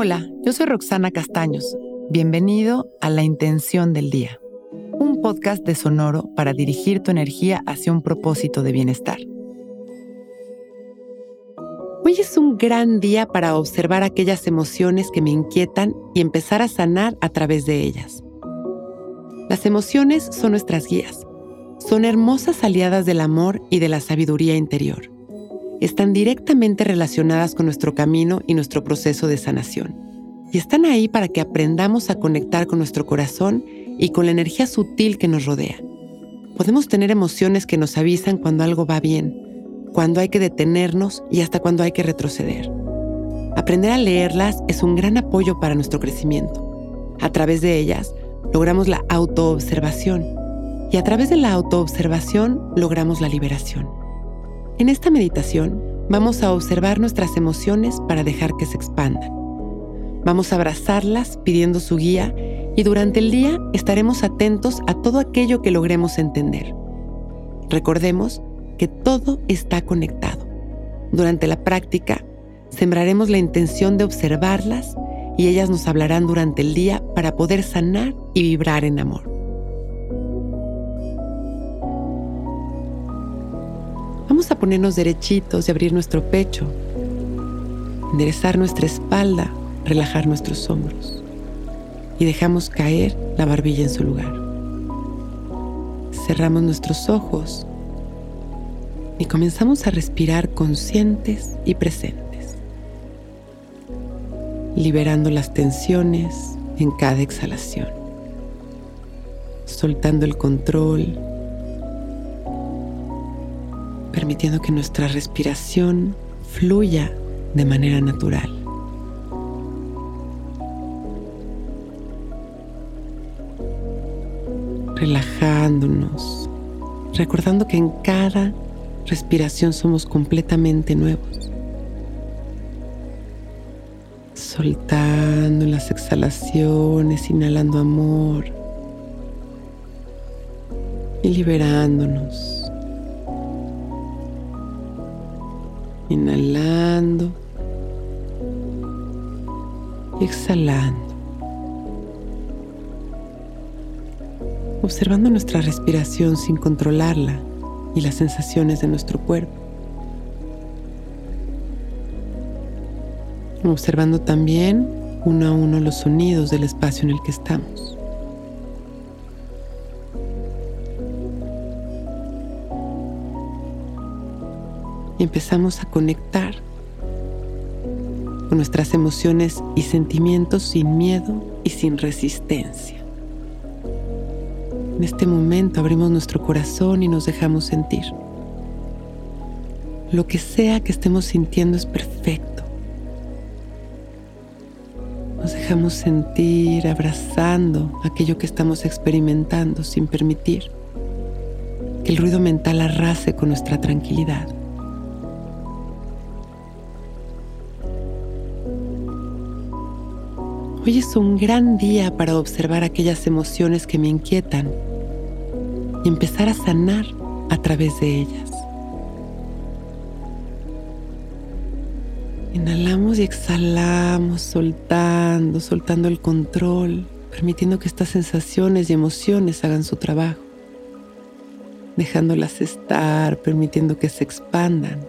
Hola, yo soy Roxana Castaños. Bienvenido a La Intención del Día, un podcast de Sonoro para dirigir tu energía hacia un propósito de bienestar. Hoy es un gran día para observar aquellas emociones que me inquietan y empezar a sanar a través de ellas. Las emociones son nuestras guías. Son hermosas aliadas del amor y de la sabiduría interior. Están directamente relacionadas con nuestro camino y nuestro proceso de sanación. Y están ahí para que aprendamos a conectar con nuestro corazón y con la energía sutil que nos rodea. Podemos tener emociones que nos avisan cuando algo va bien, cuando hay que detenernos y hasta cuando hay que retroceder. Aprender a leerlas es un gran apoyo para nuestro crecimiento. A través de ellas, logramos la autoobservación y a través de la autoobservación logramos la liberación. En esta meditación vamos a observar nuestras emociones para dejar que se expandan. Vamos a abrazarlas pidiendo su guía y durante el día estaremos atentos a todo aquello que logremos entender. Recordemos que todo está conectado. Durante la práctica, sembraremos la intención de observarlas y ellas nos hablarán durante el día para poder sanar y vibrar en amor. Vamos a ponernos derechitos y abrir nuestro pecho, enderezar nuestra espalda, relajar nuestros hombros y dejamos caer la barbilla en su lugar. Cerramos nuestros ojos y comenzamos a respirar conscientes y presentes liberando las tensiones en cada exhalación, soltando el control, permitiendo que nuestra respiración fluya de manera natural. Relajándonos, recordando que en cada respiración somos completamente nuevos. soltando las exhalaciones, inhalando amor y liberándonos. Inhalando y exhalando. Observando nuestra respiración sin controlarla y las sensaciones de nuestro cuerpo. observando también uno a uno los sonidos del espacio en el que estamos. Y empezamos a conectar con nuestras emociones y sentimientos sin miedo y sin resistencia. En este momento abrimos nuestro corazón y nos dejamos sentir. Lo que sea que estemos sintiendo es perfecto dejamos sentir abrazando aquello que estamos experimentando sin permitir que el ruido mental arrase con nuestra tranquilidad. Hoy es un gran día para observar aquellas emociones que me inquietan y empezar a sanar a través de ellas. Inhalamos y exhalamos, soltando, soltando el control, permitiendo que estas sensaciones y emociones hagan su trabajo, dejándolas estar, permitiendo que se expandan,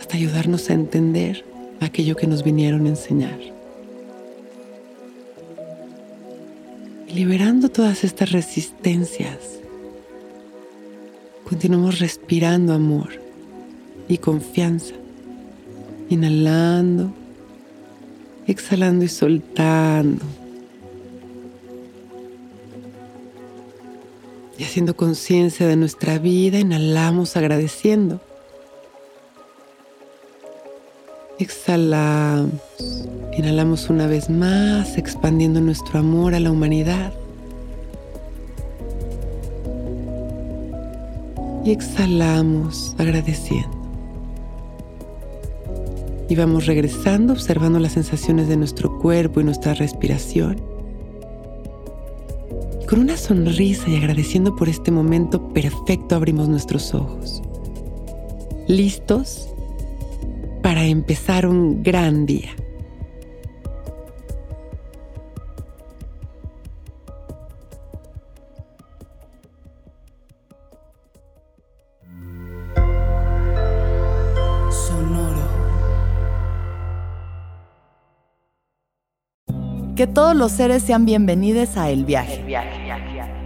hasta ayudarnos a entender aquello que nos vinieron a enseñar. liberando todas estas resistencias, continuamos respirando amor y confianza. Inhalando, exhalando y soltando. Y haciendo conciencia de nuestra vida, inhalamos agradeciendo. Exhalamos. Inhalamos una vez más, expandiendo nuestro amor a la humanidad. Y exhalamos agradeciendo y vamos regresando observando las sensaciones de nuestro cuerpo y nuestra respiración. Y con una sonrisa y agradeciendo por este momento perfecto abrimos nuestros ojos, listos para empezar un gran día. Que todos los seres sean bienvenidos a El Viaje.